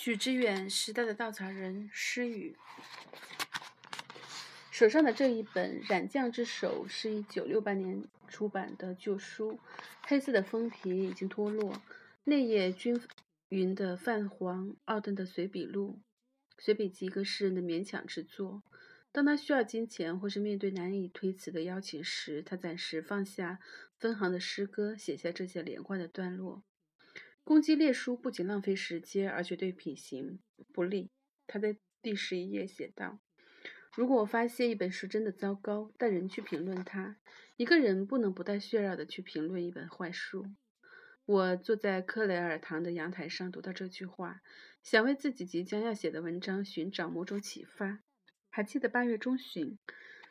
许知远时代的稻草人诗语。手上的这一本《染匠之手》是一九六八年出版的旧书，黑色的封皮已经脱落，内页均匀的泛黄。奥登的随笔录，随笔集，一个诗人的勉强之作。当他需要金钱，或是面对难以推辞的邀请时，他暂时放下分行的诗歌，写下这些连贯的段落。攻击列书不仅浪费时间，而且对品行不利。他在第十一页写道。如果我发现一本书真的糟糕，带人去评论它。一个人不能不带血肉的去评论一本坏书。我坐在克雷尔堂的阳台上，读到这句话，想为自己即将要写的文章寻找某种启发。还记得八月中旬，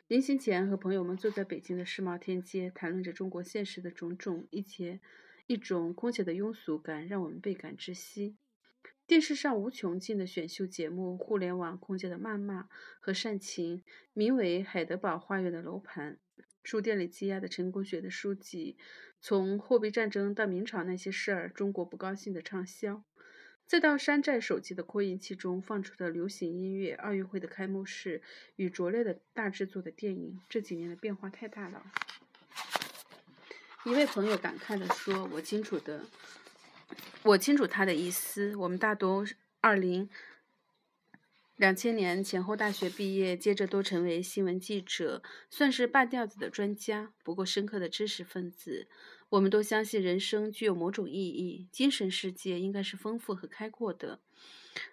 临行前和朋友们坐在北京的世贸天阶，谈论着中国现实的种种，一些一种空前的庸俗感让我们倍感窒息。电视上无穷尽的选秀节目，互联网空间的谩骂和煽情，名为海德堡花园的楼盘，书店里积压的成功学的书籍，从货币战争到明朝那些事儿，中国不高兴的畅销，再到山寨手机的扩音器中放出的流行音乐，奥运会的开幕式与拙劣的大制作的电影，这几年的变化太大了。一位朋友感慨地说：“我清楚的。”我清楚他的意思。我们大多二零两千年前后大学毕业，接着都成为新闻记者，算是半吊子的专家，不过深刻的知识分子。我们都相信人生具有某种意义，精神世界应该是丰富和开阔的，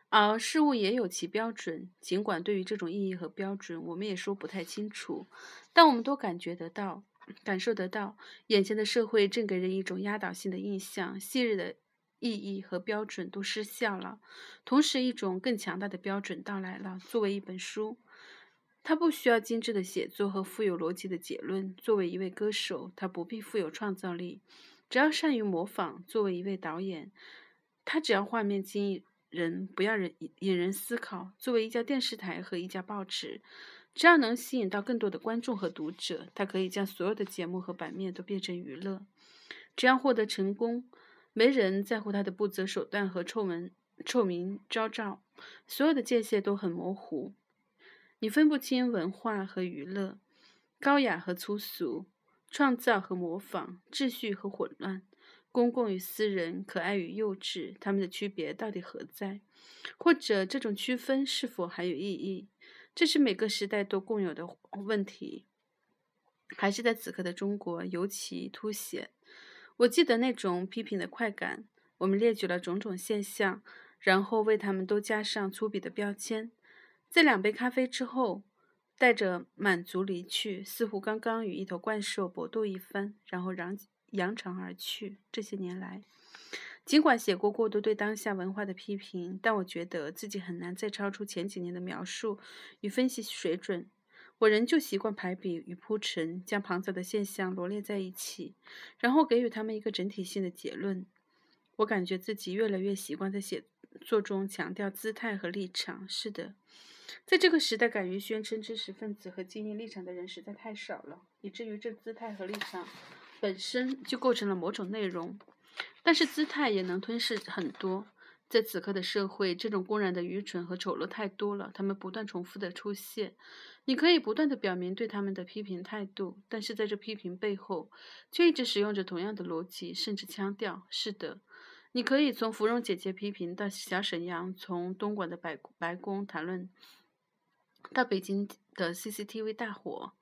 而事物也有其标准。尽管对于这种意义和标准，我们也说不太清楚，但我们都感觉得到、感受得到，眼前的社会正给人一种压倒性的印象，昔日的。意义和标准都失效了，同时一种更强大的标准到来了。作为一本书，它不需要精致的写作和富有逻辑的结论；作为一位歌手，他不必富有创造力，只要善于模仿；作为一位导演，他只要画面惊人，不要人引人思考；作为一家电视台和一家报纸，只要能吸引到更多的观众和读者，他可以将所有的节目和版面都变成娱乐。只要获得成功。没人在乎他的不择手段和臭闻臭名昭昭，所有的界限都很模糊，你分不清文化和娱乐，高雅和粗俗，创造和模仿，秩序和混乱，公共与私人，可爱与幼稚，他们的区别到底何在？或者这种区分是否还有意义？这是每个时代都共有的问题，还是在此刻的中国尤其凸显？我记得那种批评的快感。我们列举了种种现象，然后为他们都加上粗鄙的标签。在两杯咖啡之后，带着满足离去，似乎刚刚与一头怪兽搏斗一番，然后扬扬长而去。这些年来，尽管写过过多对当下文化的批评，但我觉得自己很难再超出前几年的描述与分析水准。我仍旧习惯排比与铺陈，将庞杂的现象罗列在一起，然后给予他们一个整体性的结论。我感觉自己越来越习惯在写作中强调姿态和立场。是的，在这个时代，敢于宣称知识分子和精英立场的人实在太少了，以至于这姿态和立场本身就构成了某种内容。但是姿态也能吞噬很多。在此刻的社会，这种公然的愚蠢和丑陋太多了，他们不断重复的出现。你可以不断的表明对他们的批评态度，但是在这批评背后，却一直使用着同样的逻辑，甚至腔调。是的，你可以从芙蓉姐姐批评到小沈阳，从东莞的白白宫谈论到北京的 CCTV 大火。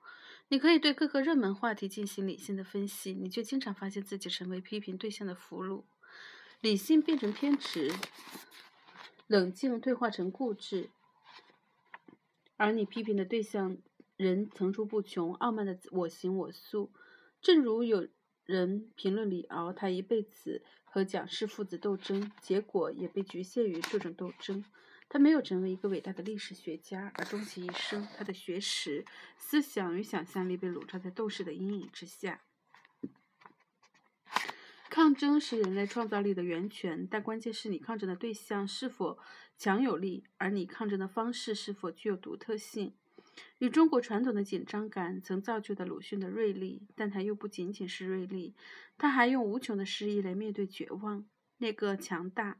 你可以对各个热门话题进行理性的分析，你却经常发现自己成为批评对象的俘虏。理性变成偏执，冷静退化成固执，而你批评的对象人层出不穷，傲慢的我行我素。正如有人评论李敖，他一辈子和蒋氏父子斗争，结果也被局限于这种斗争。他没有成为一个伟大的历史学家，而终其一生，他的学识、思想与想象力被笼罩在斗士的阴影之下。抗争是人类创造力的源泉，但关键是你抗争的对象是否强有力，而你抗争的方式是否具有独特性。与中国传统的紧张感曾造就的鲁迅的锐利，但他又不仅仅是锐利，他还用无穷的诗意来面对绝望。那个强大、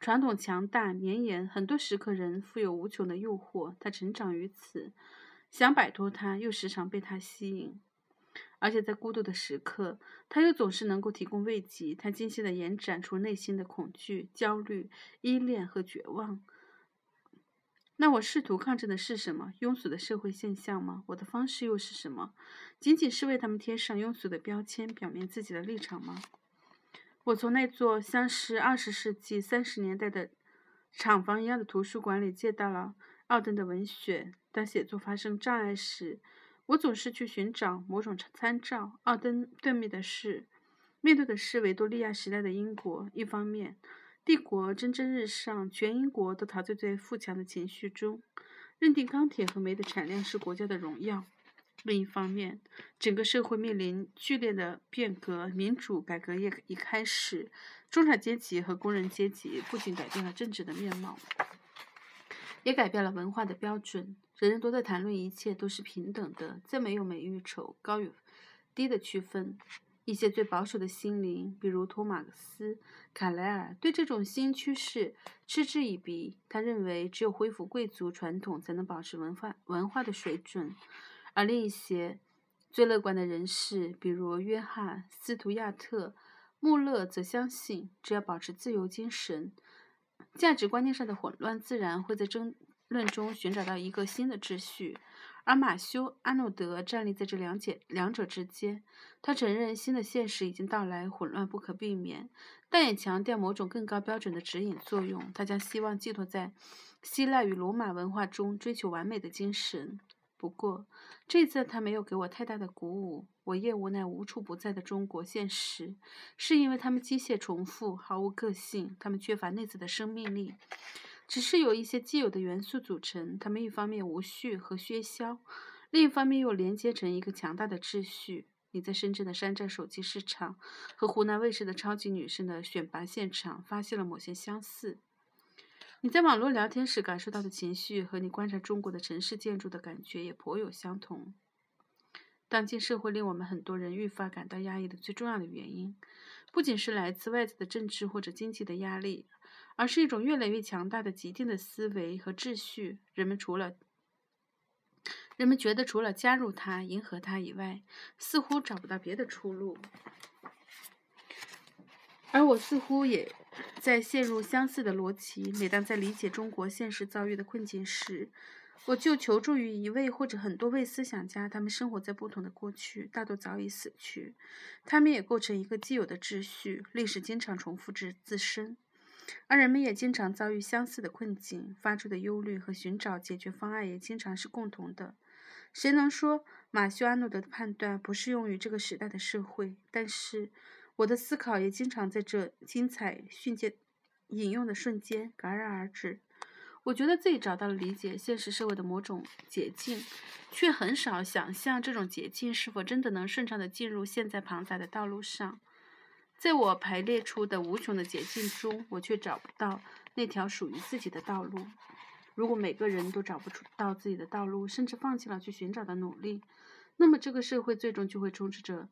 传统强大绵延，很多时刻人富有无穷的诱惑，他成长于此，想摆脱他，又时常被他吸引。而且在孤独的时刻，他又总是能够提供慰藉。他精细地延展出内心的恐惧、焦虑、依恋和绝望。那我试图抗争的是什么？庸俗的社会现象吗？我的方式又是什么？仅仅是为他们贴上庸俗的标签，表明自己的立场吗？我从那座像是二十世纪三十年代的厂房一样的图书馆里借到了奥登的文学。当写作发生障碍时，我总是去寻找某种参照。奥登对面的是，面对的是维多利亚时代的英国。一方面，帝国蒸蒸日上，全英国都陶醉在富强的情绪中，认定钢铁和煤的产量是国家的荣耀；另一方面，整个社会面临剧烈的变革，民主改革也已开始。中产阶级和工人阶级不仅改变了政治的面貌，也改变了文化的标准。人人都在谈论一切都是平等的，再没有美与丑、高与低的区分。一些最保守的心灵，比如托马斯·卡莱尔，对这种新趋势嗤之以鼻。他认为，只有恢复贵族传统，才能保持文化文化的水准。而另一些最乐观的人士，比如约翰·斯图亚特·穆勒，则相信，只要保持自由精神，价值观念上的混乱自然会在争。论中寻找到一个新的秩序，而马修·阿诺德站立在这两解两者之间。他承认新的现实已经到来，混乱不可避免，但也强调某种更高标准的指引作用。他将希望寄托在希腊与罗马文化中追求完美的精神。不过，这次他没有给我太大的鼓舞。我厌恶那无处不在的中国现实，是因为他们机械重复，毫无个性，他们缺乏内在的生命力。只是有一些既有的元素组成，他们一方面无序和喧嚣，另一方面又连接成一个强大的秩序。你在深圳的山寨手机市场和湖南卫视的超级女声的选拔现场发现了某些相似。你在网络聊天时感受到的情绪和你观察中国的城市建筑的感觉也颇有相同。当今社会令我们很多人愈发感到压抑的最重要的原因，不仅是来自外在的政治或者经济的压力。而是一种越来越强大的既定的思维和秩序。人们除了人们觉得除了加入它、迎合它以外，似乎找不到别的出路。而我似乎也在陷入相似的逻辑。每当在理解中国现实遭遇的困境时，我就求助于一位或者很多位思想家。他们生活在不同的过去，大多早已死去。他们也构成一个既有的秩序。历史经常重复着自身。而人们也经常遭遇相似的困境，发出的忧虑和寻找解决方案也经常是共同的。谁能说马修·阿诺德的判断不适用于这个时代的社会？但是我的思考也经常在这精彩瞬间引用的瞬间戛然而止。我觉得自己找到了理解现实社会的某种捷径，却很少想象这种捷径是否真的能顺畅地进入现在庞杂的道路上。在我排列出的无穷的捷径中，我却找不到那条属于自己的道路。如果每个人都找不出到自己的道路，甚至放弃了去寻找的努力，那么这个社会最终就会充斥着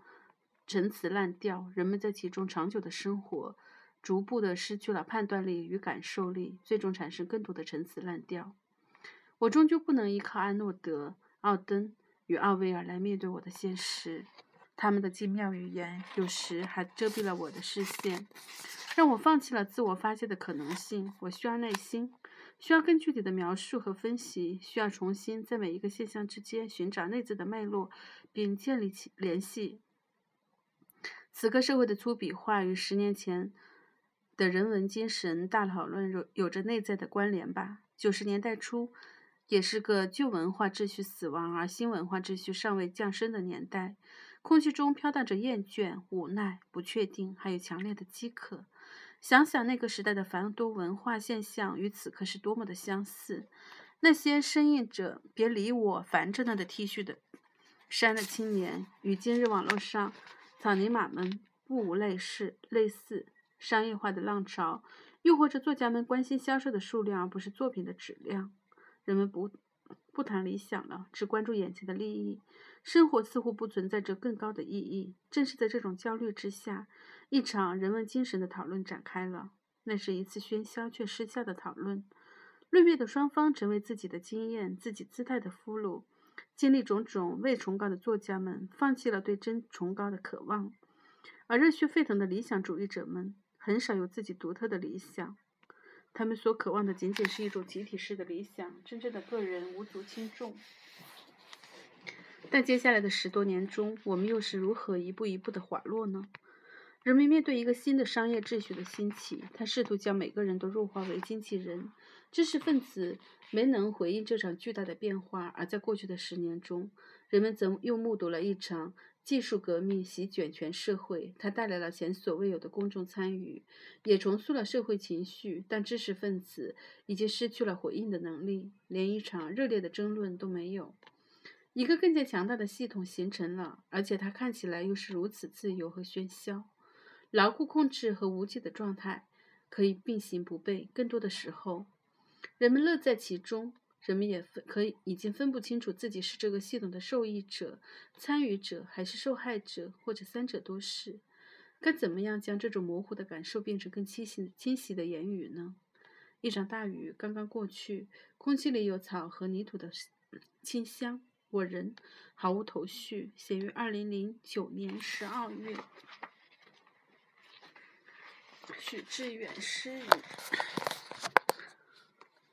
陈词滥调，人们在其中长久的生活，逐步的失去了判断力与感受力，最终产生更多的陈词滥调。我终究不能依靠安诺德、奥登与奥威尔来面对我的现实。他们的精妙语言有时还遮蔽了我的视线，让我放弃了自我发泄的可能性。我需要耐心，需要更具体的描述和分析，需要重新在每一个现象之间寻找内在的脉络，并建立起联系。此刻社会的粗鄙化与十年前的人文精神大讨论有有着内在的关联吧？九十年代初，也是个旧文化秩序死亡而新文化秩序尚未降生的年代。空气中飘荡着厌倦、无奈、不确定，还有强烈的饥渴。想想那个时代的繁多文化现象与此刻是多么的相似。那些深印着“别理我，烦着呢”的 T 恤的衫的青年，与今日网络上草泥马们不无类似。类似商业化的浪潮，又或者作家们关心销售的数量，而不是作品的质量。人们不不谈理想了，只关注眼前的利益。生活似乎不存在着更高的意义。正是在这种焦虑之下，一场人文精神的讨论展开了。那是一次喧嚣却失效的讨论。论辩的双方成为自己的经验、自己姿态的俘虏。经历种种未崇高的作家们，放弃了对真崇高的渴望，而热血沸腾的理想主义者们，很少有自己独特的理想。他们所渴望的仅仅是一种集体式的理想，真正的个人无足轻重。但接下来的十多年中，我们又是如何一步一步的滑落呢？人们面对一个新的商业秩序的兴起，他试图将每个人都弱化为经纪人。知识分子没能回应这场巨大的变化，而在过去的十年中，人们则又目睹了一场技术革命席卷全社会。它带来了前所未有的公众参与，也重塑了社会情绪。但知识分子已经失去了回应的能力，连一场热烈的争论都没有。一个更加强大的系统形成了，而且它看起来又是如此自由和喧嚣。牢固控制和无解的状态可以并行不悖。更多的时候，人们乐在其中。人们也分可以已经分不清楚自己是这个系统的受益者、参与者，还是受害者，或者三者都是。该怎么样将这种模糊的感受变成更清晰、清晰的言语呢？一场大雨刚刚过去，空气里有草和泥土的清香。我人毫无头绪。写于二零零九年十二月。许志远诗语。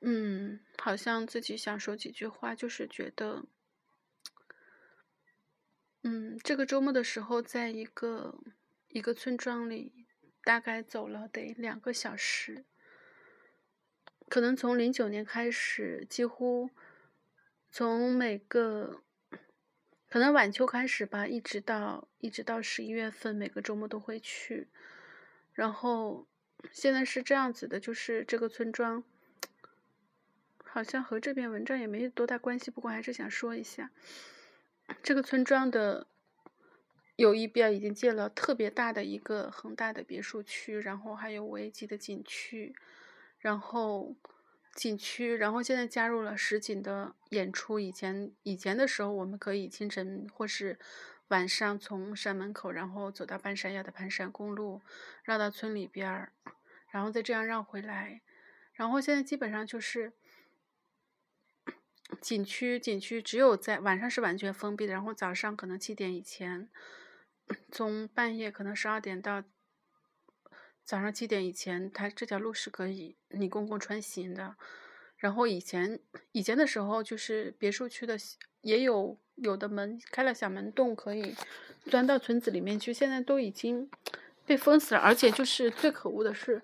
嗯，好像自己想说几句话，就是觉得，嗯，这个周末的时候，在一个一个村庄里，大概走了得两个小时。可能从零九年开始，几乎。从每个可能晚秋开始吧，一直到一直到十一月份，每个周末都会去。然后现在是这样子的，就是这个村庄好像和这篇文章也没多大关系，不过还是想说一下，这个村庄的有一边已经建了特别大的一个恒大的别墅区，然后还有五 A 级的景区，然后。景区，然后现在加入了实景的演出。以前以前的时候，我们可以清晨或是晚上从山门口，然后走到半山腰的盘山公路，绕到村里边儿，然后再这样绕回来。然后现在基本上就是景区，景区只有在晚上是完全封闭的，然后早上可能七点以前，从半夜可能十二点到。早上七点以前，它这条路是可以你公共穿行的。然后以前以前的时候，就是别墅区的也有有的门开了小门洞，可以钻到村子里面去。现在都已经被封死了，而且就是最可恶的是，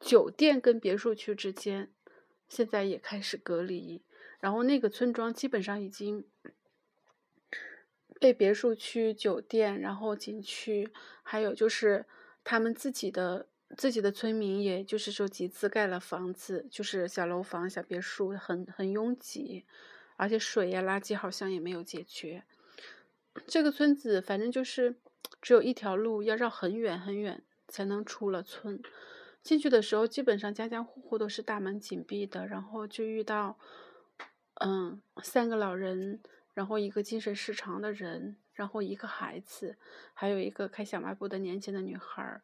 酒店跟别墅区之间现在也开始隔离。然后那个村庄基本上已经被别墅区、酒店，然后景区，还有就是他们自己的。自己的村民，也就是说，集资盖了房子，就是小楼房、小别墅，很很拥挤，而且水呀、垃圾好像也没有解决。这个村子反正就是只有一条路，要绕很远很远才能出了村。进去的时候，基本上家家户户都是大门紧闭的，然后就遇到，嗯，三个老人，然后一个精神失常的人，然后一个孩子，还有一个开小卖部的年轻的女孩儿。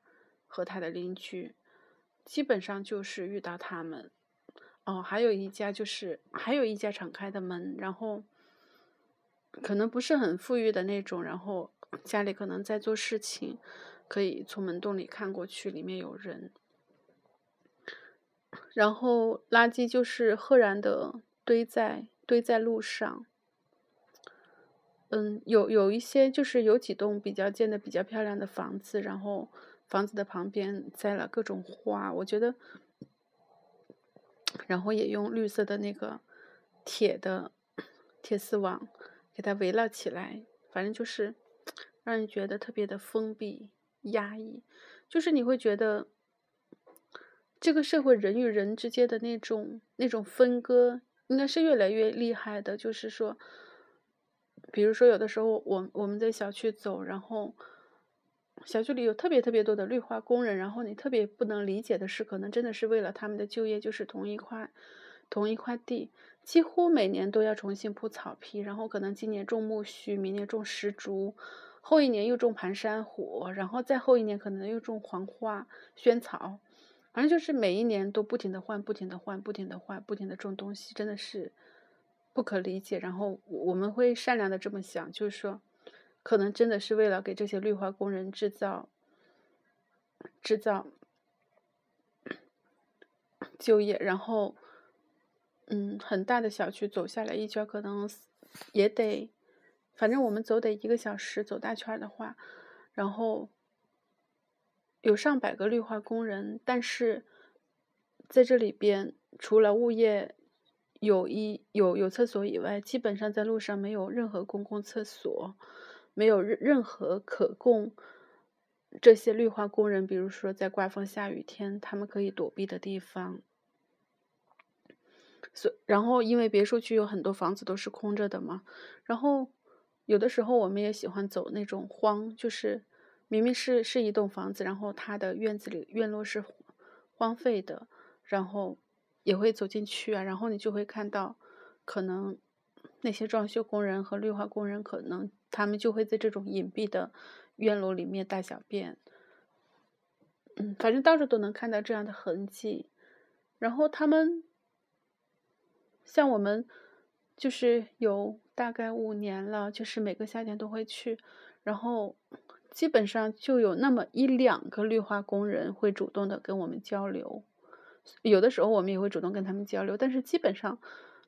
和他的邻居，基本上就是遇到他们。哦，还有一家就是还有一家敞开的门，然后可能不是很富裕的那种，然后家里可能在做事情，可以从门洞里看过去，里面有人。然后垃圾就是赫然的堆在堆在路上。嗯，有有一些就是有几栋比较建的比较漂亮的房子，然后。房子的旁边栽了各种花，我觉得，然后也用绿色的那个铁的铁丝网给它围了起来，反正就是让人觉得特别的封闭压抑，就是你会觉得这个社会人与人之间的那种那种分割应该是越来越厉害的，就是说，比如说有的时候我我们在小区走，然后。小区里有特别特别多的绿化工人，然后你特别不能理解的是，可能真的是为了他们的就业，就是同一块同一块地，几乎每年都要重新铺草皮，然后可能今年种苜蓿，明年种石竹，后一年又种盘山虎，然后再后一年可能又种黄花、萱草，反正就是每一年都不停的换，不停的换，不停的换，不停的种东西，真的是不可理解。然后我们会善良的这么想，就是说，可能真的是为了给这些绿化工人制造制造就业。然后，嗯，很大的小区走下来一圈，可能也得，反正我们走得一个小时，走大圈的话，然后。有上百个绿化工人，但是在这里边，除了物业有一有有厕所以外，基本上在路上没有任何公共厕所，没有任任何可供这些绿化工人，比如说在刮风下雨天，他们可以躲避的地方。所然后，因为别墅区有很多房子都是空着的嘛，然后有的时候我们也喜欢走那种荒，就是。明明是是一栋房子，然后它的院子里院落是荒废的，然后也会走进去啊，然后你就会看到，可能那些装修工人和绿化工人，可能他们就会在这种隐蔽的院落里面大小便，嗯，反正到处都能看到这样的痕迹。然后他们像我们，就是有大概五年了，就是每个夏天都会去，然后。基本上就有那么一两个绿化工人会主动的跟我们交流，有的时候我们也会主动跟他们交流，但是基本上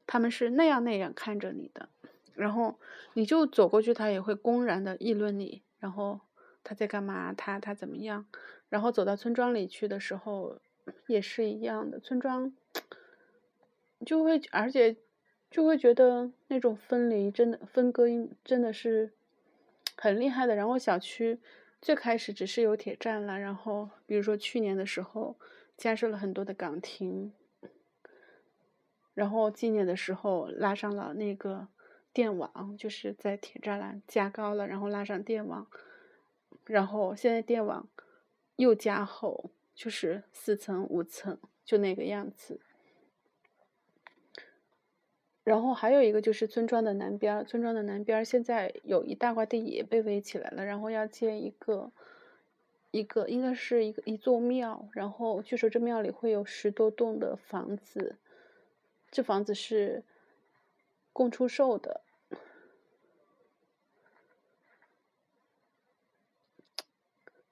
他们是那样那样看着你的，然后你就走过去，他也会公然的议论你，然后他在干嘛，他他怎么样，然后走到村庄里去的时候也是一样的，村庄就会而且就会觉得那种分离真的分割真的是。很厉害的，然后小区最开始只是有铁栅栏，然后比如说去年的时候加设了很多的岗亭，然后今年的时候拉上了那个电网，就是在铁栅栏加高了，然后拉上电网，然后现在电网又加厚，就是四层五层就那个样子。然后还有一个就是村庄的南边，村庄的南边现在有一大块地也被围起来了，然后要建一个一个应该是一个一座庙，然后据说这庙里会有十多栋的房子，这房子是供出售的。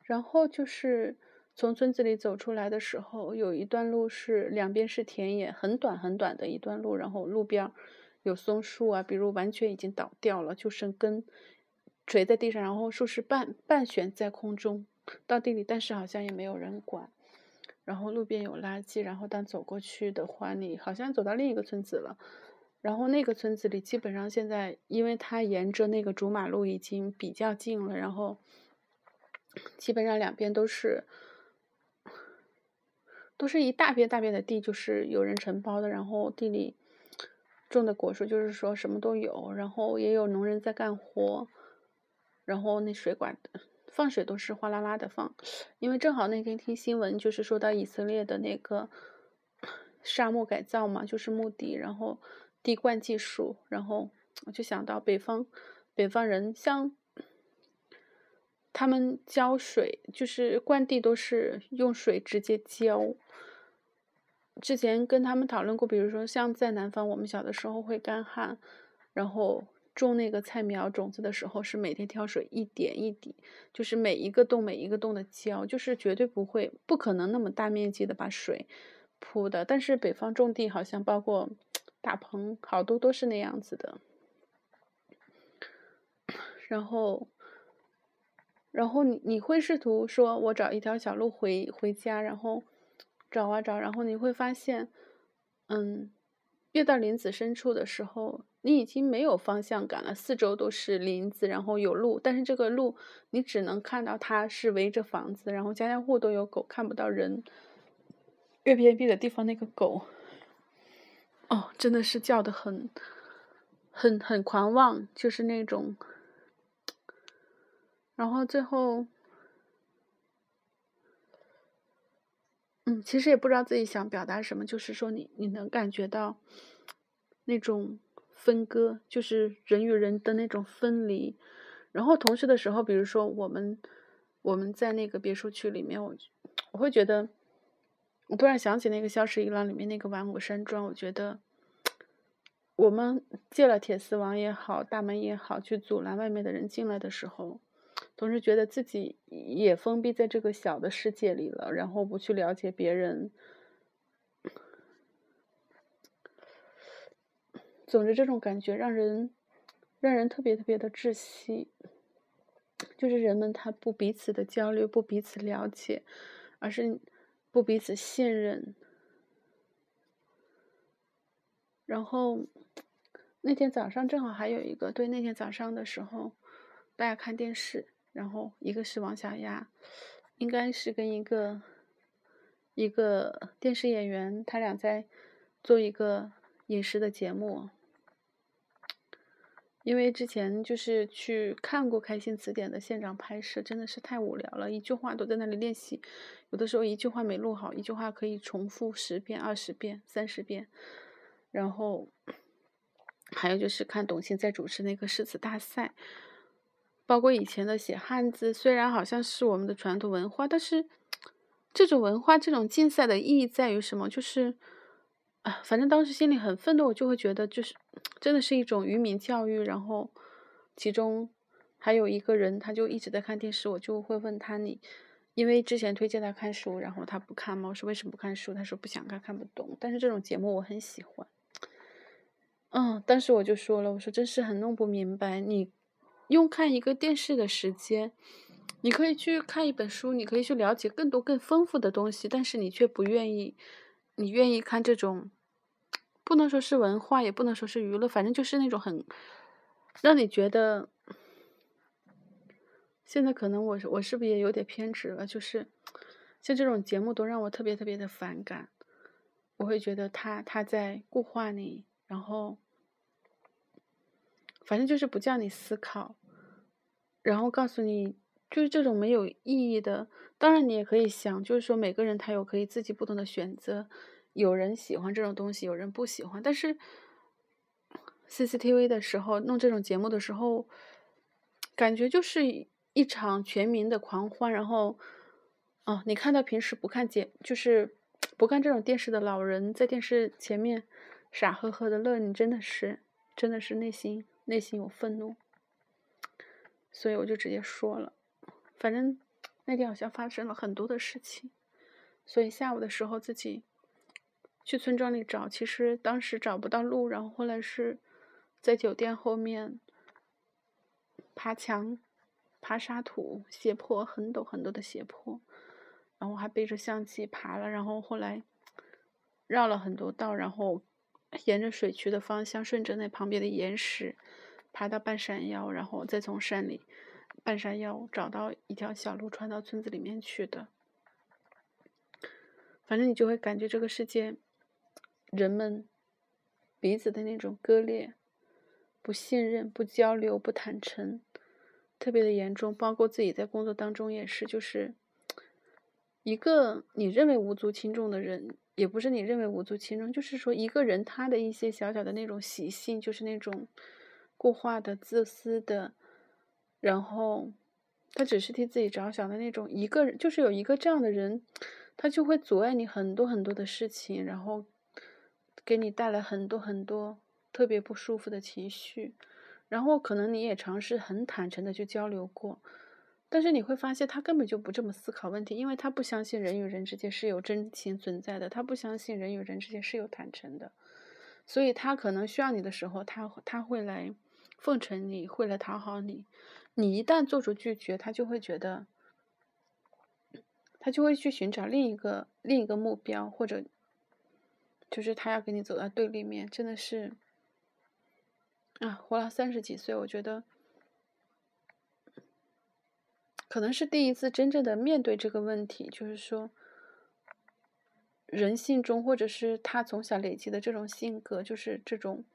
然后就是。从村子里走出来的时候，有一段路是两边是田野，很短很短的一段路。然后路边有松树啊，比如完全已经倒掉了，就剩根垂在地上，然后树是半半悬在空中到地里，但是好像也没有人管。然后路边有垃圾，然后当走过去的话，你好像走到另一个村子了。然后那个村子里基本上现在，因为它沿着那个主马路已经比较近了，然后基本上两边都是。都是一大片大片的地，就是有人承包的，然后地里种的果树，就是说什么都有，然后也有农人在干活，然后那水管放水都是哗啦啦的放，因为正好那天听新闻，就是说到以色列的那个沙漠改造嘛，就是墓地，然后滴灌技术，然后我就想到北方北方人像。他们浇水就是灌地都是用水直接浇。之前跟他们讨论过，比如说像在南方，我们小的时候会干旱，然后种那个菜苗种子的时候是每天挑水一点一滴，就是每一个洞每一个洞的浇，就是绝对不会不可能那么大面积的把水铺的。但是北方种地好像包括大棚，好多都是那样子的，然后。然后你你会试图说，我找一条小路回回家，然后找啊找，然后你会发现，嗯，越到林子深处的时候，你已经没有方向感了，四周都是林子，然后有路，但是这个路你只能看到它是围着房子，然后家家户户都有狗，看不到人。越偏僻的地方，那个狗，哦，真的是叫的很，很很狂妄，就是那种。然后最后，嗯，其实也不知道自己想表达什么，就是说你你能感觉到那种分割，就是人与人的那种分离。然后同时的时候，比如说我们我们在那个别墅区里面，我我会觉得我突然想起那个《消失一郎》里面那个玩偶山庄，我觉得我们借了铁丝网也好，大门也好，去阻拦外面的人进来的时候，总是觉得自己也封闭在这个小的世界里了，然后不去了解别人。总之，这种感觉让人让人特别特别的窒息。就是人们他不彼此的交流，不彼此了解，而是不彼此信任。然后那天早上正好还有一个对，那天早上的时候，大家看电视，然后一个是王小丫，应该是跟一个一个电视演员，他俩在做一个饮食的节目。因为之前就是去看过《开心词典》的现场拍摄，真的是太无聊了，一句话都在那里练习，有的时候一句话没录好，一句话可以重复十遍、二十遍、三十遍。然后还有就是看董卿在主持那个诗词大赛，包括以前的写汉字，虽然好像是我们的传统文化，但是这种文化、这种竞赛的意义在于什么？就是。啊，反正当时心里很愤怒，我就会觉得，就是真的是一种愚民教育。然后，其中还有一个人，他就一直在看电视，我就会问他你，因为之前推荐他看书，然后他不看嘛，我说为什么不看书？他说不想看，看不懂。但是这种节目我很喜欢。嗯，当时我就说了，我说真是很弄不明白，你用看一个电视的时间，你可以去看一本书，你可以去了解更多更丰富的东西，但是你却不愿意，你愿意看这种。不能说是文化，也不能说是娱乐，反正就是那种很让你觉得，现在可能我我是不是也有点偏执了？就是像这种节目都让我特别特别的反感。我会觉得他他在固化你，然后反正就是不叫你思考，然后告诉你就是这种没有意义的。当然你也可以想，就是说每个人他有可以自己不同的选择。有人喜欢这种东西，有人不喜欢。但是 CCTV 的时候弄这种节目的时候，感觉就是一场全民的狂欢。然后，哦，你看到平时不看节，就是不看这种电视的老人在电视前面傻呵呵的乐，你真的是，真的是内心内心有愤怒。所以我就直接说了，反正那天好像发生了很多的事情，所以下午的时候自己。去村庄里找，其实当时找不到路，然后后来是在酒店后面爬墙、爬沙土、斜坡，很陡很陡的斜坡，然后还背着相机爬了，然后后来绕了很多道，然后沿着水渠的方向，顺着那旁边的岩石爬到半山腰，然后再从山里半山腰找到一条小路穿到村子里面去的。反正你就会感觉这个世界。人们彼此的那种割裂、不信任、不交流、不坦诚，特别的严重。包括自己在工作当中也是，就是一个你认为无足轻重的人，也不是你认为无足轻重，就是说一个人他的一些小小的那种习性，就是那种固化的、自私的，然后他只是替自己着想的那种。一个人就是有一个这样的人，他就会阻碍你很多很多的事情，然后。给你带来很多很多特别不舒服的情绪，然后可能你也尝试很坦诚的去交流过，但是你会发现他根本就不这么思考问题，因为他不相信人与人之间是有真情存在的，他不相信人与人之间是有坦诚的，所以他可能需要你的时候，他他会来奉承你，会来讨好你，你一旦做出拒绝，他就会觉得，他就会去寻找另一个另一个目标或者。就是他要跟你走到对立面，真的是啊，活了三十几岁，我觉得可能是第一次真正的面对这个问题，就是说人性中，或者是他从小累积的这种性格，就是这种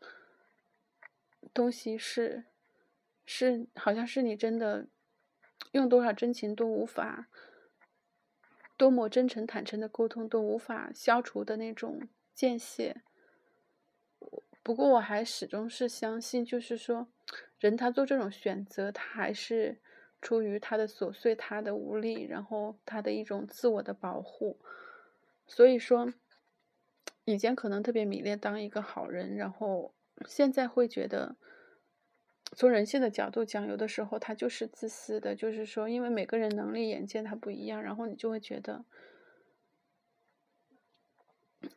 东西是是，好像是你真的用多少真情都无法，多么真诚坦诚的沟通都无法消除的那种。间歇。不过我还始终是相信，就是说，人他做这种选择，他还是出于他的琐碎、他的无力，然后他的一种自我的保护。所以说，以前可能特别迷恋当一个好人，然后现在会觉得，从人性的角度讲，有的时候他就是自私的，就是说，因为每个人能力、眼界他不一样，然后你就会觉得，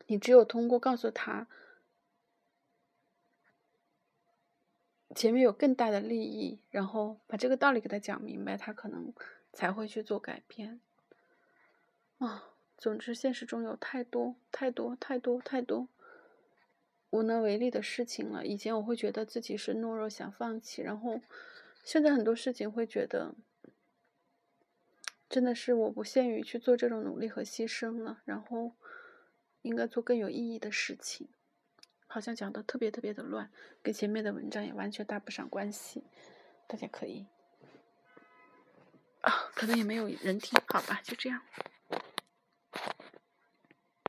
你只有通过告诉他。前面有更大的利益，然后把这个道理给他讲明白，他可能才会去做改变。啊，总之现实中有太多太多太多太多无能为力的事情了。以前我会觉得自己是懦弱，想放弃，然后现在很多事情会觉得，真的是我不限于去做这种努力和牺牲了，然后应该做更有意义的事情。好像讲的特别特别的乱，跟前面的文章也完全搭不上关系。大家可以啊，可能也没有人听，好吧，就这样。